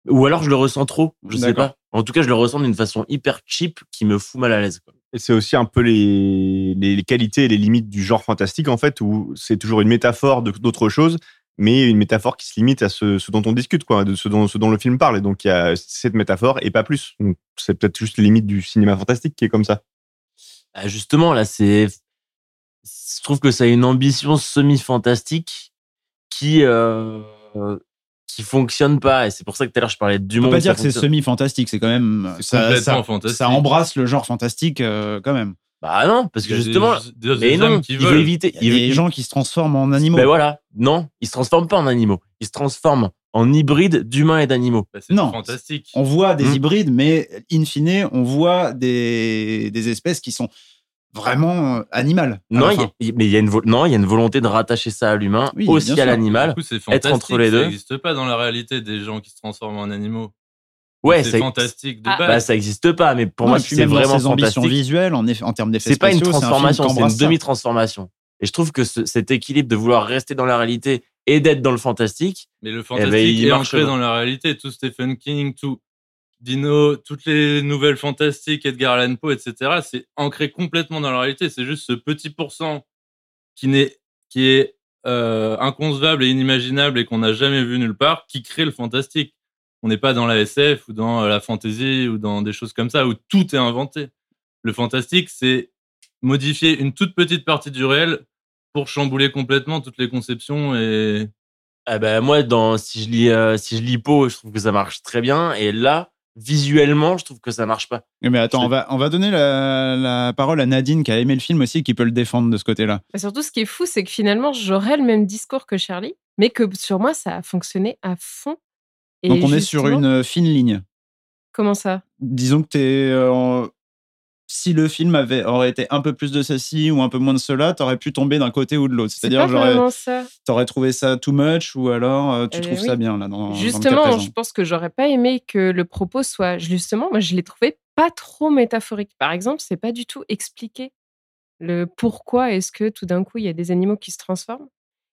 Ou alors je le ressens trop, je sais pas. En tout cas, je le ressens d'une façon hyper cheap qui me fout mal à l'aise. Et c'est aussi un peu les, les qualités et les limites du genre fantastique, en fait, où c'est toujours une métaphore d'autre chose, mais une métaphore qui se limite à ce, ce dont on discute, quoi, de ce dont, ce dont le film parle. Et donc, il y a cette métaphore et pas plus. Donc, c'est peut-être juste les limites du cinéma fantastique qui est comme ça. Ah, justement, là, c'est. Je trouve que ça a une ambition semi-fantastique qui. euh, qui fonctionne pas. Et c'est pour ça que tout à l'heure, je parlais de on Dumont. peut pas dire que c'est fonctionne. semi-fantastique, c'est quand même. Fantastique. ça embrasse le genre fantastique euh, quand même. Bah non, parce Il que justement. des- des mais non, hommes qui il veut éviter. Il y a des gens qui se transforment en animaux. Ben voilà, non, ils se transforment pas en animaux. Ils se transforment en hybrides d'humains et d'animaux. Bah, c'est Non. fantastique. On voit des Hmm. hybrides, mais in fine, on voit des, des espèces qui sont vraiment euh, animales. Non, y a- mais il y a une vo- non, il y a une volonté de rattacher ça à l'humain, Oui, aussi à l'animal. Du coup, c'est être entre les deux. Ça n'existe pas dans la réalité des gens qui se transforment en animaux. Ouais, c'est fantastique de Ah. base. Bah, ça existe pas, mais pour Non, moi, c'est vraiment ses ambitions fantastique. visuelles, en, en termes d'effets C'est pas une c'est un transformation, c'est une demi-transformation. Et je trouve que ce- cet équilibre de vouloir rester dans la réalité et d'être dans le fantastique, Mais le ben, fantastique il est ancré dans la réalité. Tout Stephen King, tout Dino, toutes les nouvelles fantastiques, Edgar Allan Poe, etc. C'est ancré complètement dans la réalité. C'est juste ce petit pourcent qui n'est, qui est euh, inconcevable et inimaginable et qu'on n'a jamais vu nulle part, qui crée le fantastique. On n'est pas dans la SF ou dans euh, la fantasy ou dans des choses comme ça où tout est inventé. Le fantastique, c'est modifier une toute petite partie du réel pour chambouler complètement toutes les conceptions et ah ben, moi, dans, si je lis, euh, si je lis Poe, je trouve que ça marche très bien. Et là, visuellement, je trouve que ça marche pas. Mais attends, on va, on va donner la, la parole à Nadine qui a aimé le film aussi, qui peut le défendre de ce côté-là. Mais surtout, ce qui est fou, c'est que finalement, j'aurais le même discours que Charlie, mais que sur moi, ça a fonctionné à fond. Et Donc on est sur une fine ligne. Comment ça? Disons que t'es, euh, si le film avait, aurait été un peu plus de ceci ou un peu moins de cela, t'aurais pu tomber d'un côté ou de l'autre. C'est C'est-à-dire, t'aurais trouvé ça too much ou alors euh, tu Eh trouves oui. ça bien là dans, Justement, je pense que j'aurais pas aimé que le propos soit. Justement, moi, je l'ai trouvé pas trop métaphorique. Par exemple, c'est pas du tout expliqué le pourquoi est-ce que tout d'un coup il y a des animaux qui se transforment.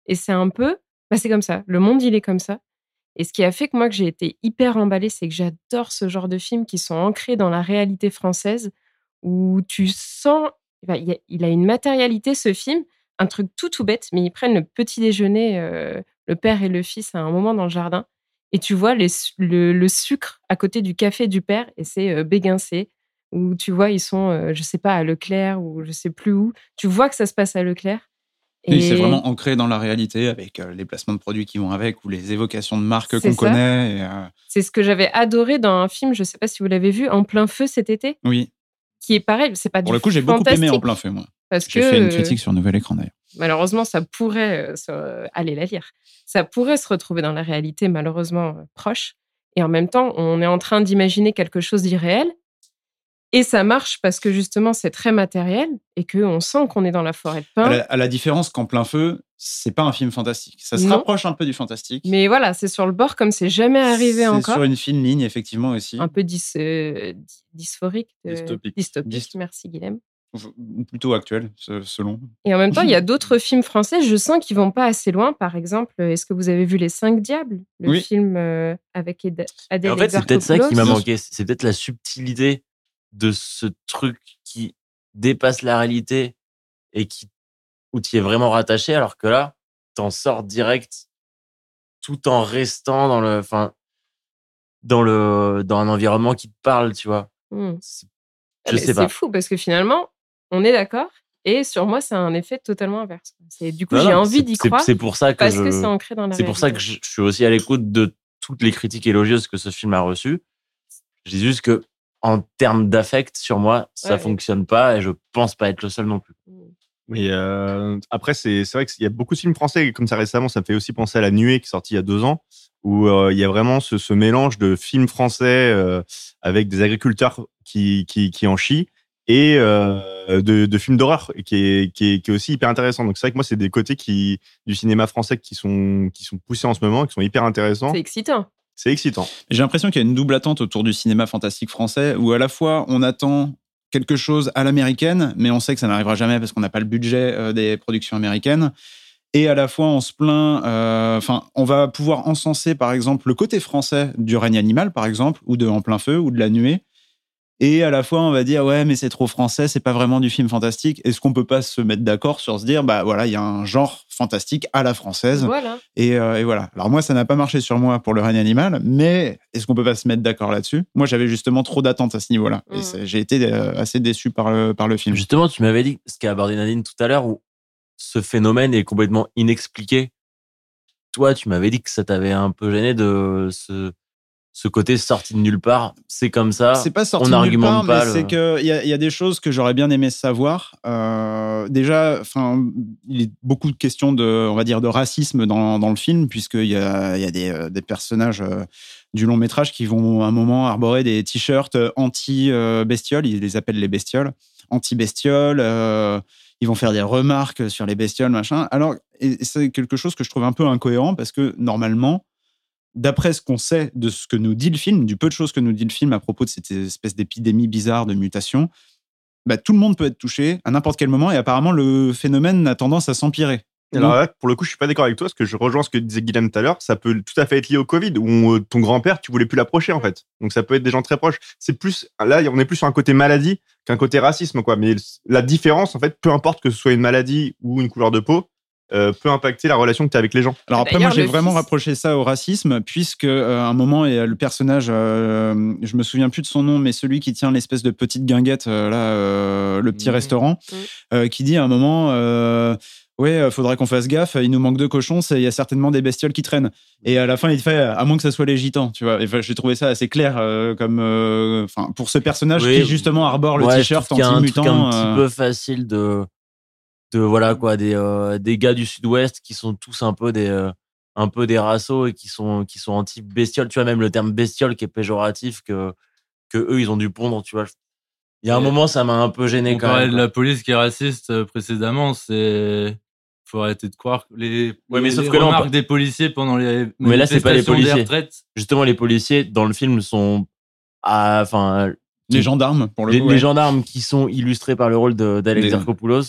Et c'est un peu, bah, c'est comme ça. Le monde, il est comme ça. Et ce qui a fait que moi, que j'ai été hyper emballée, c'est que j'adore ce genre de films qui sont ancrés dans la réalité française, où tu sens, il, a, une matérialité, ce film, un truc tout tout bête, mais ils prennent le petit déjeuner, euh, le père et le fils, à un moment dans le jardin, et tu vois les le, sucre à côté du café du père, et c'est euh, béguincé, où tu vois, ils sont, euh, je sais pas, à Leclerc, ou je sais plus où, tu vois que ça se passe à Leclerc. Oui, c'est Et- vraiment ancré dans la réalité avec euh, les placements de produits qui vont avec ou les évocations de marques qu'on connaît. et, euh, C'est ce que j'avais adoré dans un film, je sais pas si vous l'avez vu, En plein feu cet été, oui, qui est pareil, c'est pas pour le coup, j'ai beaucoup aimé en plein feu, moi. Parce J'ai que fait une euh, critique sur Nouvel Écran d'ailleurs. malheureusement, ça pourrait euh, se- aller la lire. Ça pourrait se retrouver dans la réalité, malheureusement euh, proche. Et en même temps, on est en train d'imaginer quelque chose d'irréel. Et ça marche parce que justement, c'est très matériel et qu'on sent qu'on est dans la forêt de À pin. la, à la différence qu'en plein feu, c'est pas un film fantastique. Ça se Non. rapproche un peu du fantastique. Mais voilà, c'est sur le bord comme c'est jamais arrivé C'est encore. sur une fine ligne, effectivement aussi. Un peu dys- euh, dy- dysphorique. euh, Dystopique. dystopique. Dyst- Merci, Guilhem. ou plutôt actuel, se- selon. Et en même temps, il y a d'autres films français, je sens qu'ils vont pas assez loin. Par exemple, est-ce que vous avez vu Les Cinq Diables Le Oui. film euh, avec Et Adèle en fait, c'est peut-être ça qui m'a manqué. C'est peut-être la subtilité de ce truc qui dépasse la réalité et qui, où tu es vraiment rattaché, alors que là, t'en sors direct tout en restant dans le, enfin, dans le, dans un environnement qui te parle, tu vois? C'est- Ah, Je sais pas. C'est fou parce que finalement, on est d'accord. Et sur moi, c'est un effet totalement inverse. C'est du coup, j'ai envie d'y croire C'est pour ça que parce je, que c'est ancré dans la c'est pour ça que je, je suis aussi à l'écoute de toutes les critiques élogieuses que ce film a reçues. Je dis juste que, en termes d'affect, sur moi, ça Ouais. fonctionne pas et je pense pas être le seul non plus. Mais euh, après, c'est vrai qu'il y a beaucoup de films français comme ça récemment. Ça me fait aussi penser à La Nuée qui est sortie il y a deux ans, où euh, il y a vraiment ce, ce mélange de films français euh, avec des agriculteurs qui, qui, qui en chient et euh, de, de films d'horreur qui est, qui, est, qui est aussi hyper intéressant. Donc c'est vrai que moi, c'est des côtés qui, du cinéma français qui sont, qui sont poussés en ce moment, qui sont hyper intéressants. C'est excitant. C'est excitant. J'ai l'impression qu'il y a une double attente autour du cinéma fantastique français, où à la fois on attend quelque chose à l'américaine, mais on sait que ça n'arrivera jamais parce qu'on n'a pas le budget euh, des productions américaines. Et à la fois, on se plaint. euh, Enfin, on va pouvoir encenser, par exemple, le côté français du règne animal, par exemple, ou de En plein feu, ou de La Nuée. Et à la fois, on va dire, ouais, mais c'est trop français, c'est pas vraiment du film fantastique. Est-ce qu'on peut pas se mettre d'accord sur se dire, bah voilà, il y a un genre fantastique à la française. Voilà. Et, euh, et voilà. Alors moi, ça n'a pas marché sur moi pour le règne animal, mais est-ce qu'on peut pas se mettre d'accord là-dessus? Moi, j'avais justement trop d'attentes à ce niveau-là. Et c'est- j'ai été euh, assez déçu par le, par le film. Justement, tu m'avais dit ce qu'a abordé Nadine tout à l'heure, où ce phénomène est complètement inexpliqué. Toi, tu m'avais dit que ça t'avait un peu gêné de ce, ce côté sorti de nulle part. C'est comme ça. C'est pas sorti on de nulle part, pas. mais le- c'est qu'il y a, il y a des choses que j'aurais bien aimé savoir. Euh, déjà, enfin, il est beaucoup de questions de, on va dire, de racisme dans, dans le film, puisqu'il y a, il y a des, euh, des personnages euh, du long métrage qui vont à un moment arborer des t-shirts anti-bestioles, ils les appellent les bestioles, anti-bestioles. euh, ils vont faire des remarques sur les bestioles, machin. Alors, c'est quelque chose que je trouve un peu incohérent parce que normalement, d'après ce qu'on sait de ce que nous dit le film, du peu de choses que nous dit le film à propos de cette espèce d'épidémie bizarre de mutation, bah, tout le monde peut être touché à n'importe quel moment et apparemment le phénomène a tendance à s'empirer. Alors là, pour le coup, je suis pas d'accord avec toi, parce que je rejoins ce que disait Guillaume tout à l'heure. Ça peut tout à fait être lié au Covid, où euh, ton grand-père, tu voulais plus l'approcher, en fait. Donc ça peut être des gens très proches. C'est plus, là, on est plus sur un côté maladie qu'un côté racisme, quoi. Mais la différence, en fait, peu importe que ce soit une maladie ou une couleur de peau, euh, peut impacter la relation que tu as avec les gens. Alors après, moi, j'ai vraiment rapproché ça au racisme, puisque euh, à un moment, a le personnage, euh, je me souviens plus de son nom, mais celui qui tient l'espèce de petite guinguette, euh, là, euh, le petit Mhm. restaurant, euh, qui dit à un moment, euh, ouais, euh, faudrait qu'on fasse gaffe, il nous manque de cochons, c'est- il y a certainement des bestioles qui traînent. Et à la fin, il fait, à moins que ça soit les gitans, tu vois. Et, enfin, j'ai trouvé ça assez clair, euh, comme, euh, enfin, pour ce personnage Oui. qui justement arbore le Ouais, t-shirt trouve qu'il y a un truc anti-mutant. un petit euh, peu facile de, de voilà quoi, des, euh, des gars du Sud-Ouest qui sont tous un peu des, euh, un peu des rassos et qui sont, qui sont anti-bestioles. Tu vois, même le terme bestiole qui est péjoratif que, que eux, ils ont dû pondre, tu vois. Il y a un Et moment, ça m'a un peu gêné On quand parlait même. de la police qui est raciste euh, précédemment, c'est. Faut arrêter de croire que les, Ouais, mais les sauf que là, on des policiers pendant les Mais là, c'est pas les policiers. Justement, les policiers dans le film sont, à- enfin, Les gendarmes, pour le les, coup, les gendarmes qui sont illustrés par le rôle de- d'Alex Zarkopoulos.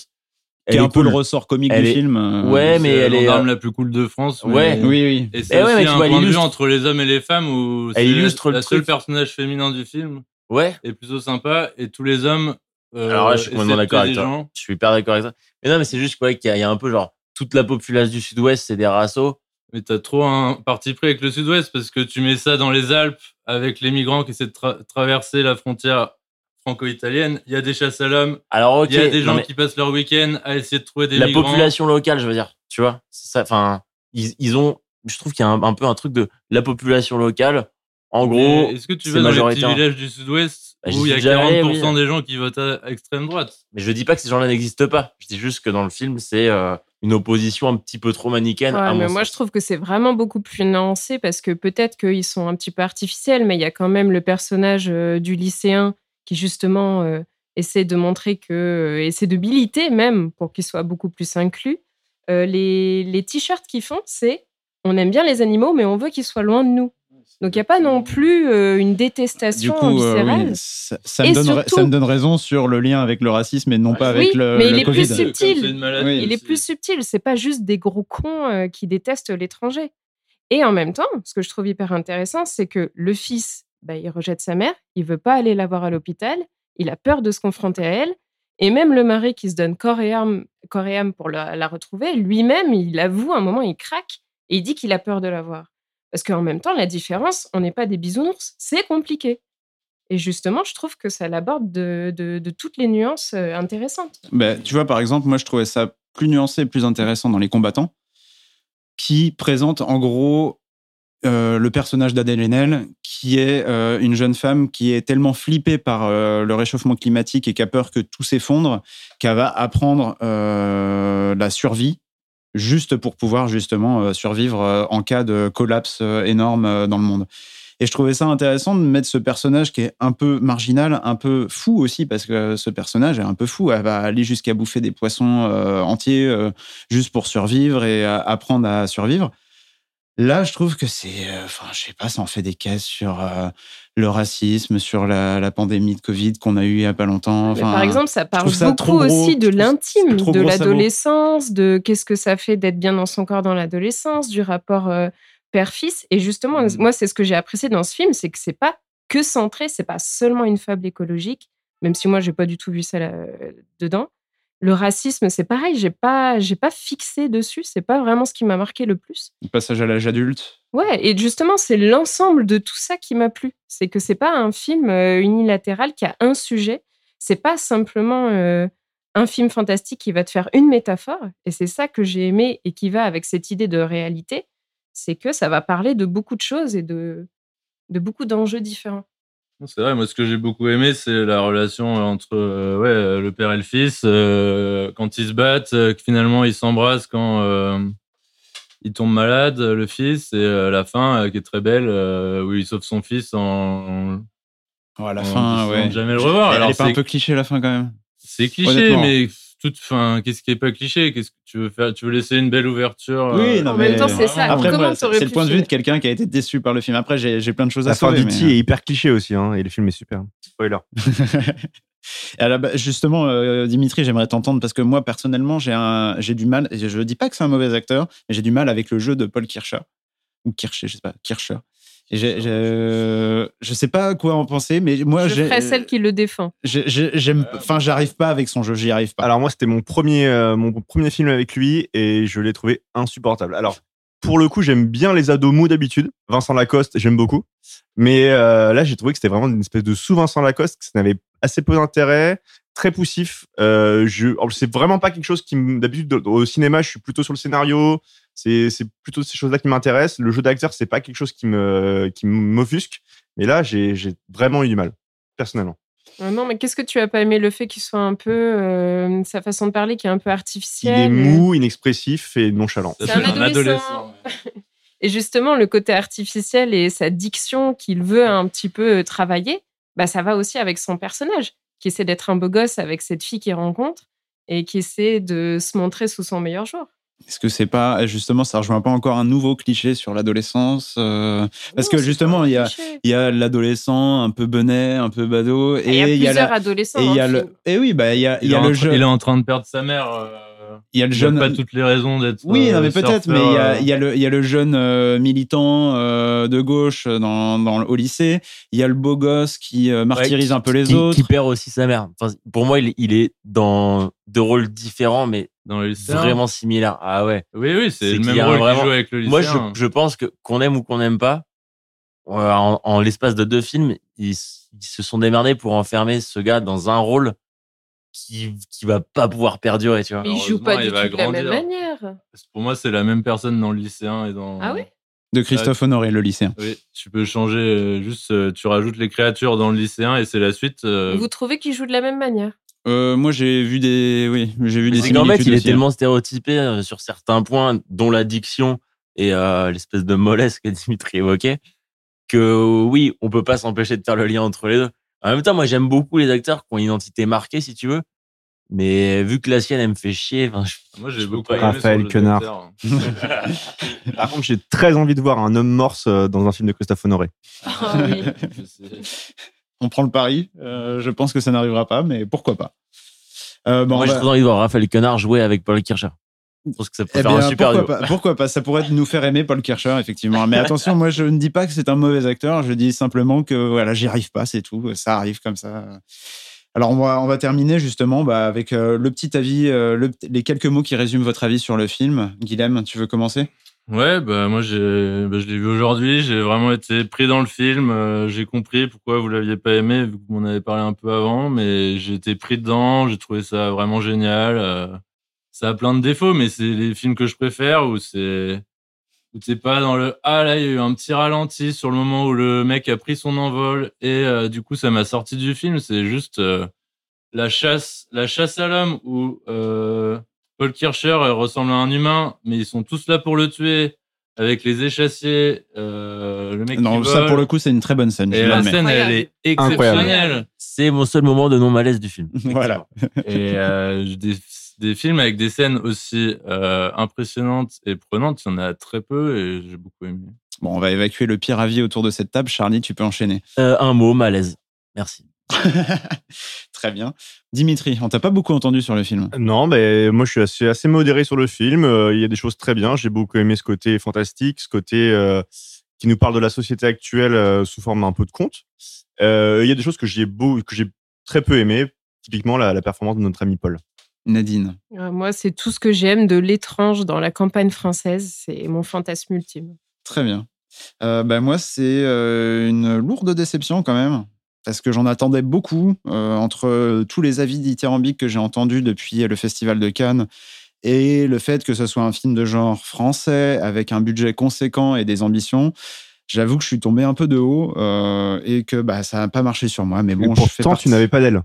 Qui est un peu le ressort comique Elle du est- film. euh, Ouais, mais elle la est. euh, la plus cool de France. mais- Ouais. Oui, oui. Et c'est Eh ouais, un vois, point de vue illustre- entre les hommes et les femmes où Elle c'est illustre la le seule truc. personnage féminin du film Ouais. est plutôt sympa et tous les hommes. euh, Alors là, je suis complètement d'accord avec toi. gens. Je suis hyper d'accord avec toi. Mais non, mais c'est juste qu'il y, a- il y a un peu genre toute la population du Sud-Ouest, c'est des rassos. Mais t'as trop un parti pris avec le Sud-Ouest parce que tu mets ça dans les Alpes avec les migrants qui essaient de tra- traverser la frontière franco-italienne. Il y a des chasses à l'homme. Alors ok. Il y a des gens mais qui passent leur week-end à essayer de trouver des la migrants. population locale, je veux dire, tu vois, c'est ça. Enfin, ils, ils ont. Je trouve qu'il y a un, un peu un truc de la population locale. En gros, Est-ce que tu vas dans les petits villages du Sud-Ouest Bah, où il y a suis déjà allé, 40% oui. des gens qui votent à extrême droite? Mais je dis pas que ces gens-là n'existent pas. Je dis juste que dans le film, c'est euh, une opposition un petit peu trop manichéenne. Ouais, à mais mon moi, sens. je trouve que c'est vraiment beaucoup plus nuancé parce que peut-être qu'ils sont un petit peu artificiels, mais il y a quand même le personnage euh, du lycéen qui, justement, euh, essaie de montrer que. euh, essaie de militer même pour qu'il soit beaucoup plus inclus. Euh, les les t-shirts qu'ils font, c'est on aime bien les animaux, mais on veut qu'ils soient loin de nous. Donc il n'y a pas non plus euh, une Du détestation euh, oui, ça, ça me Et donne, surtout- ça me donne raison sur le lien avec le racisme et non pas avec oui, le, mais le il est Covid. plus subtil. maladie Oui. Il est plus subtil. C'est pas juste des gros cons euh, qui détestent l'étranger. Et en même temps, ce que je trouve hyper intéressant, c'est que le fils, bah, il rejette sa mère, il veut pas aller la voir à l'hôpital, il a peur de se confronter à elle. Et même le mari qui se donne corps et âme, corps et âme pour la, retrouver, lui-même, il avoue à un moment, il craque et il dit qu'il a peur de la voir. Parce qu'en même temps, la différence, on n'est pas des bisounours, c'est compliqué. Et justement, je trouve que ça l'aborde de, toutes les nuances euh, intéressantes. Ben, tu vois, par exemple, moi, je trouvais ça plus nuancé plus intéressant dans Les Combattants, qui présente en gros euh, le personnage d'Adèle Haenel, qui est euh, une jeune femme qui est tellement flippée par euh, le réchauffement climatique et qui a peur que tout s'effondre, qu'elle va apprendre la survie juste pour pouvoir justement survivre en cas de collapse énorme dans le monde. Et je trouvais ça intéressant de mettre ce personnage qui est un peu marginal, un peu fou aussi, parce que ce personnage est un peu fou. Elle va aller jusqu'à bouffer des poissons entiers juste pour survivre et apprendre à survivre. Là, je trouve que c'est, euh, enfin, je sais pas, ça en fait des caisses sur euh, le racisme, sur la, la pandémie de Covid qu'on a eu il y a pas longtemps. Mais Enfin, par exemple, ça parle ça beaucoup gros, aussi de l'intime, de l'adolescence, de qu'est-ce que ça fait d'être bien dans son corps dans l'adolescence, du rapport euh, père-fils. Et justement, Mm. moi, c'est ce que j'ai apprécié dans ce film, c'est que c'est pas que centré, c'est pas seulement une fable écologique, même si moi, j'ai pas du tout vu ça là, dedans. Le racisme, c'est pareil, j'ai pas, j'ai pas fixé dessus, c'est pas vraiment ce qui m'a marqué le plus. le passage à l'âge adulte. Ouais, et justement, c'est l'ensemble de tout ça qui m'a plu. C'est que c'est pas un film euh, unilatéral qui a un sujet. C'est pas simplement euh, un film fantastique qui va te faire une métaphore. Et c'est ça que j'ai aimé et qui va avec cette idée de réalité. C'est que ça va parler de beaucoup de choses et de, de beaucoup d'enjeux différents. C'est vrai, moi ce que j'ai beaucoup aimé, c'est la relation entre euh, ouais, euh, le père et le fils. euh, quand ils se battent, que finalement ils s'embrassent quand euh, il tombe malade, le fils, et la fin qui est très belle, où il sauve son fils en. Oh, à la en fin, ouais. jamais le revoir. Elle Alors, est pas un peu cliché la fin quand même. C'est cliché, mais toute fin, qu'est-ce qui est pas cliché? Qu'est-ce que tu veux faire? Tu veux laisser une belle ouverture Oui, euh, non, En mais même temps, c'est ça. Après, c'est le point de vue de quelqu'un qui a été déçu par le film. Après, j'ai j'ai plein de choses à La fin sauver. d'E.T. mais- est hyper cliché aussi, hein, et le film est super. Spoiler. Et à la ba- justement, euh, Dimitri, j'aimerais t'entendre parce que moi, personnellement, j'ai un- j'ai du mal. et Je ne dis pas que c'est un mauvais acteur, mais j'ai du mal avec le jeu de Paul Kircher. Ou Kircher, je sais pas, Kircher. J'ai- j'ai- je sais pas quoi en penser, mais moi, Je j'ai- ferai celle qui le défend. j'ai- j'ai- j'aime. Enfin, j'arrive pas avec son jeu, j'y arrive pas. Alors moi, c'était mon premier, euh, mon premier film avec lui et je l'ai trouvé insupportable. Alors, pour le coup, j'aime bien les ados mous d'habitude. Vincent Lacoste, j'aime beaucoup. Mais euh, là, j'ai trouvé que c'était vraiment une espèce de sous-Vincent Lacoste, que ça n'avait assez peu d'intérêt, très poussif. Euh, je, c'est vraiment pas quelque chose qui, d'habitude, au cinéma, je suis plutôt sur le scénario. C'est, c'est plutôt ces choses-là qui m'intéressent. Le jeu d'acteur, c'est pas quelque chose qui me, qui m'offusque. Mais là, j'ai, j'ai vraiment eu du mal, personnellement. Euh, Non, mais qu'est-ce que tu as pas aimé? Le fait qu'il soit un peu. euh, sa façon de parler qui est un peu Il artificielle est mou, inexpressif et nonchalant. C'est un adolescent. Et justement, le côté artificiel et sa diction qu'il veut un petit peu euh, travailler, bah, ça va aussi avec son personnage, qui essaie d'être un beau gosse avec cette fille qu'il rencontre et qui essaie de se montrer sous son meilleur jour. Est-ce que c'est pas justement ça rejoint pas encore un nouveau cliché sur l'adolescence euh, Parce que justement il y a il y a l'adolescent un peu benet, un peu badaud, et Ah, il y a plusieurs la- adolescents Et il y a le le film. et oui bah il y a il Il, y a le train- jeu il est en train de perdre sa mère. euh, il y a le a jeune pas toutes les raisons d'être. Oui, non, euh, mais peut-être, mais il y, a, euh, il y, a le- il y a le jeune euh, militant euh, de gauche dans, dans le- au lycée. Il y a le beau gosse qui euh, martyrise Ouais, un peu les qui, autres. Qui perd aussi sa mère. Enfin, pour moi, il, il est dans deux rôles différents, mais dans le lycéen. vraiment similaires. Ah ouais. Oui, oui, c'est le même rôle vraiment- qu'il joue avec le lycéen. Moi, je, je pense que qu'on aime ou qu'on n'aime pas, euh, en, en l'espace de deux films, ils, se sont démerdés pour enfermer ce gars dans un rôle qui qui va pas pouvoir perdurer, tu vois. Mais il joue pas du tout de la même grandir. manière. Pour moi, c'est la même personne dans le lycéen et dans. Ah oui De Christophe Honoré, le lycéen. Oui, tu peux changer, euh, juste euh, tu rajoutes les créatures dans le lycéen et c'est la suite. euh, Vous trouvez qu'il joue de la même manière? Euh, moi, j'ai vu des, oui, j'ai vu des C'est qu'en fait, il est aussi, hein. tellement stéréotypé euh, sur certains points, dont l'addiction et euh, l'espèce de mollesse que Dimitri évoquait, que oui, on peut pas s'empêcher de faire le lien entre les deux. En même temps, moi, j'aime beaucoup les acteurs qui ont une identité marquée, si tu veux. Mais vu que la sienne, elle me fait chier. je- Moi, j'ai beaucoup Raphaël Quenard. Par contre, j'ai très envie de voir un homme morse dans un film de Christophe Honoré. Ah oui. On prend le pari. Euh, je pense que ça n'arrivera pas, mais pourquoi pas. Euh, bon, Moi, j'ai trop envie de voir Raphaël Quenard jouer avec Paul Kircher. Je pense que ça peut Eh faire bien, un super pourquoi pas, pourquoi pas Ça pourrait nous faire aimer Paul Kircher, effectivement. Mais attention, moi, je ne dis pas que c'est un mauvais acteur. Je dis simplement que voilà, j'y arrive pas, c'est tout. Ça arrive comme ça. Alors, on va, on va terminer justement bah, avec euh, le petit avis, euh, le- les quelques mots qui résument votre avis sur le film. Guilhem, tu veux commencer? Ouais, bah moi j'ai, bah, je l'ai vu aujourd'hui. J'ai vraiment été pris dans le film. euh, j'ai compris pourquoi vous l'aviez pas aimé, vu m'en avez parlé un peu avant. Mais j'ai été pris dedans. J'ai trouvé ça vraiment génial. euh, ça a plein de défauts, mais c'est les films que je préfère où c'est où t'es pas dans le ah là il y a eu un petit ralenti sur le moment où le mec a pris son envol et euh, du coup ça m'a sorti du film. C'est juste la chasse, la chasse à l'homme où Paul Kircher euh, ressemble à un humain, mais ils sont tous là pour le tuer avec les échassiers, euh, le mec Non, qui ça vole. pour le coup, c'est une très bonne scène. Et la scène, elle est exceptionnelle. C'est mon seul moment de non-malaise du film. Voilà. Et euh, des, des films avec des scènes aussi euh, impressionnantes et prenantes, il y en a très peu et j'ai beaucoup aimé. Bon, on va évacuer le pire avis autour de cette table. Charlie, tu peux enchaîner. Euh, un mot, malaise. Merci. Très bien. Dimitri, on t'a pas beaucoup entendu sur le film. Non, mais moi je suis assez, assez modéré sur le film. Euh, Il y a des choses très bien. J'ai beaucoup aimé ce côté fantastique, ce côté euh, qui nous parle de la société actuelle euh, sous forme un peu de conte. Euh, Il y a des choses que j'ai beau, que j'ai très peu aimé. Typiquement la, la performance de notre ami Paul. Nadine. Moi, c'est tout ce que j'aime de l'étrange dans la campagne française. C'est mon fantasme ultime. Très bien. Euh, bah, moi, c'est euh, une lourde déception quand même, parce que j'en attendais beaucoup euh, entre tous les avis dithyrambiques que j'ai entendus depuis le Festival de Cannes et le fait que ce soit un film de genre français avec un budget conséquent et des ambitions. J'avoue que je suis tombé un peu de haut euh, et que bah, ça n'a pas marché sur moi. Mais bon, Et je fais pourtant, partie- tu n'avais pas d'aile.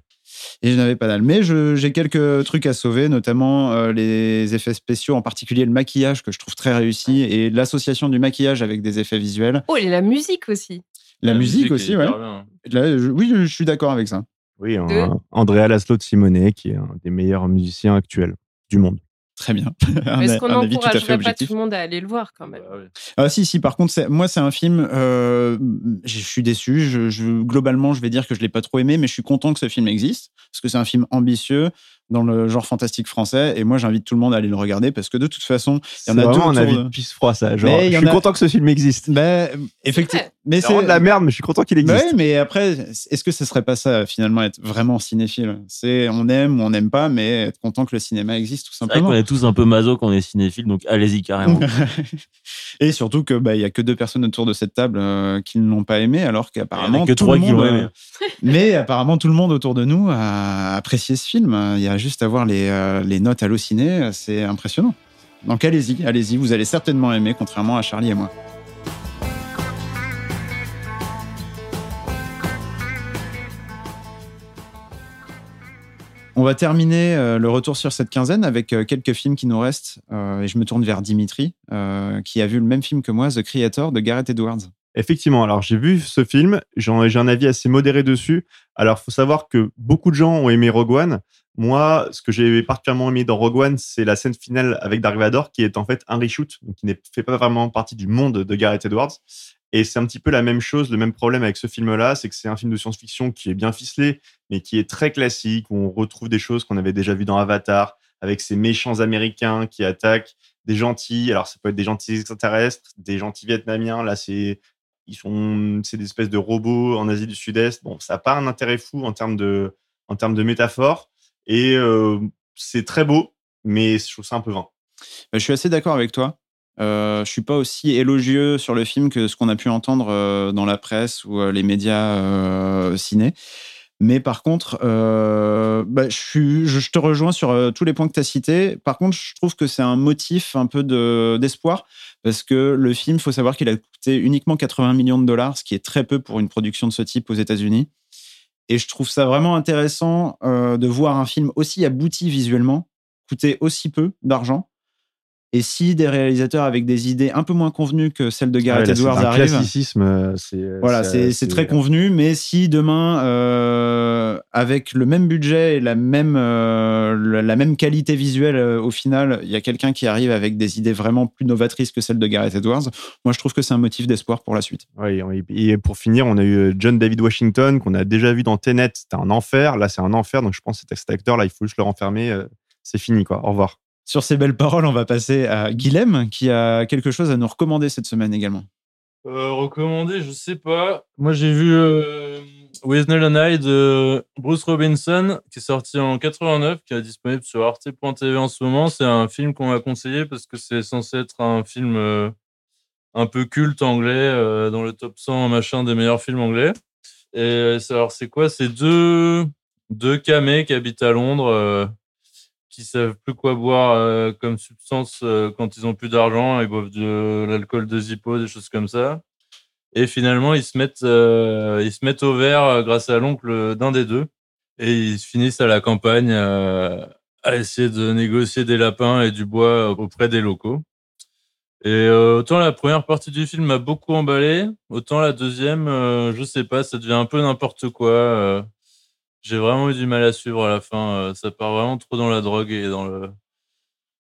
et je n'avais pas dalle. Mais j'ai quelques trucs à sauver, notamment euh, les effets spéciaux, en particulier le maquillage que je trouve très réussi et l'association du maquillage avec des effets visuels. Oh, et la musique aussi. La, La musique, musique aussi, ouais. je- oui, je, je suis d'accord avec ça. Oui, un-. Andrea Laszlo de Simonet, qui est un des meilleurs musiciens actuels du monde. Très bien. est-ce qu'on n'encouragerait pas tout le monde à aller le voir quand même? Bah. Ah si, si, par contre, moi, c'est un film, euh, je suis déçu. Je, je- globalement, je vais dire que je l'ai pas trop aimé, mais je suis content que ce film existe, parce que c'est un film ambitieux dans le genre fantastique français, et moi, j'invite tout le monde à aller le regarder, parce que de toute façon, il y C'est en a deux vraiment un avis de- pisse froid, ça. Genre, Mais je suis a- content que ce film existe. Ben, effectivement. Mais C'est vraiment de la merde, mais je suis content qu'il existe. Ouais, mais après, est-ce que ce serait pas ça, finalement, être vraiment cinéphile? C'est on aime ou on n'aime pas, mais être content que le cinéma existe, tout C'est vrai simplement. qu'on est tous un peu maso quand on est cinéphile, donc allez-y carrément. Et surtout que bah il y a que deux personnes autour de cette table euh, qui ne l'ont pas aimé, alors qu'apparemment Il y en a que tout trois le qui monde. l'ont aimé. euh, mais apparemment tout le monde autour de nous a apprécié ce film. Il y a juste à voir les, euh, les notes hallucinées, c'est impressionnant. Donc allez-y, allez-y, vous allez certainement aimer, contrairement à Charlie et moi. On va terminer euh, le retour sur cette quinzaine avec euh, quelques films qui nous restent. Et je me tourne vers Dimitri, qui a vu le même film que moi, The Creator de Gareth Edwards. Effectivement, alors j'ai vu ce film, j'ai un avis assez modéré dessus. Alors, faut savoir que beaucoup de gens ont aimé Rogue One. Moi, ce que j'ai particulièrement aimé dans Rogue One, c'est la scène finale avec Dark Vador, qui est en fait un reshoot, donc qui ne fait pas vraiment partie du monde de Gareth Edwards. Et c'est un petit peu la même chose, le même problème avec ce film-là, c'est que c'est un film de science-fiction qui est bien ficelé, mais qui est très classique, où on retrouve des choses qu'on avait déjà vues dans Avatar, avec ces méchants américains qui attaquent des gentils. Alors, ça peut être des gentils extraterrestres, des gentils vietnamiens. Là, c'est ils sont c'est des espèces de robots en Asie du Sud-Est. Bon, ça n'a pas un intérêt fou en termes de en termes de métaphore et euh, c'est très beau, mais je trouve ça un peu vain. Euh, Je suis assez d'accord avec toi. Euh, je suis pas aussi élogieux sur le film que ce qu'on a pu entendre euh, dans la presse ou euh, les médias ciné. Mais par contre, euh, bah, je, suis, je, te rejoins sur euh, tous les points que tu as cités. Par contre, je trouve que c'est un motif un peu de- d'espoir parce que le film, il faut savoir qu'il a coûté uniquement 80 millions de dollars, ce qui est très peu pour une production de ce type aux États-Unis. Et je trouve ça vraiment intéressant euh, de voir un film aussi abouti visuellement, coûter aussi peu d'argent Et si des réalisateurs avec des idées un peu moins convenues que celles de Gareth Ouais, Edwards un arrivent, classicisme. euh, C'est voilà, c'est c'est très convenu, mais si demain, euh, avec le même budget et la même, euh, la la même qualité visuelle euh, au final, il y a quelqu'un qui arrive avec des idées vraiment plus novatrices que celles de Gareth Edwards, moi je trouve que c'est un motif d'espoir pour la suite. Ouais, et pour finir, on a eu John David Washington qu'on a déjà vu dans Tenet. C'était un enfer. Là, c'est un enfer. Donc, je pense que cet- acteur-là, il faut juste le renfermer. euh, C'est fini, quoi. Au revoir. Sur ces belles paroles, on va passer à Guilhem qui a quelque chose à nous recommander cette semaine également. Euh, recommandé, je sais pas. Moi, j'ai vu euh, Wisnell and I de Bruce Robinson, qui est sorti en 89, qui est disponible sur arte.tv en ce moment. C'est un film qu'on m'a conseillé parce que c'est censé être un film euh, un peu culte anglais, euh, dans le top 100 machin des meilleurs films anglais. Et euh, alors, c'est quoi? C'est deux, deux camés qui habitent à Londres, euh, qui savent plus quoi boire euh, comme substance euh, quand ils ont plus d'argent. Ils boivent de l'alcool de Zippo, des choses comme ça. Et finalement, ils se mettent, euh, ils se mettent au vert grâce à l'oncle d'un des deux. Et ils finissent à la campagne à essayer de négocier des lapins et du bois auprès des locaux. Et autant la première partie du film m'a beaucoup emballé, autant la deuxième, je sais pas, ça devient un peu n'importe quoi. J'ai vraiment eu du mal à suivre à la fin. euh, ça part vraiment trop dans la drogue et dans le,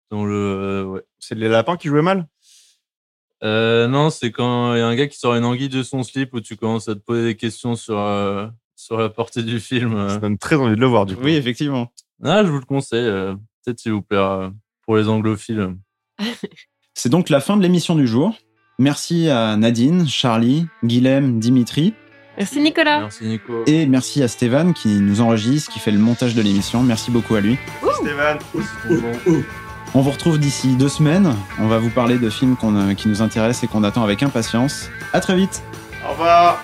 dans le, euh, ouais. C'est les lapins qui jouaient mal? Euh, non, c'est quand il y a un gars qui sort une anguille de son slip où tu commences à te poser des questions sur, euh, sur la portée du film. Ça donne très envie de le voir, du coup. Oui, effectivement. Ah, je vous le conseille. euh, Peut-être s'il vous plaira euh, pour les anglophiles. C'est donc la fin de l'émission du jour. Merci à Nadine, Charlie, Guilhem, Dimitri. Merci Nicolas. Merci Nico. Et merci à Stéphane qui nous enregistre, qui fait le montage de l'émission. Merci beaucoup à lui. Stéphane. On vous retrouve d'ici deux semaines. On va vous parler de films euh, qui nous intéressent et qu'on attend avec impatience. À très vite. Au revoir.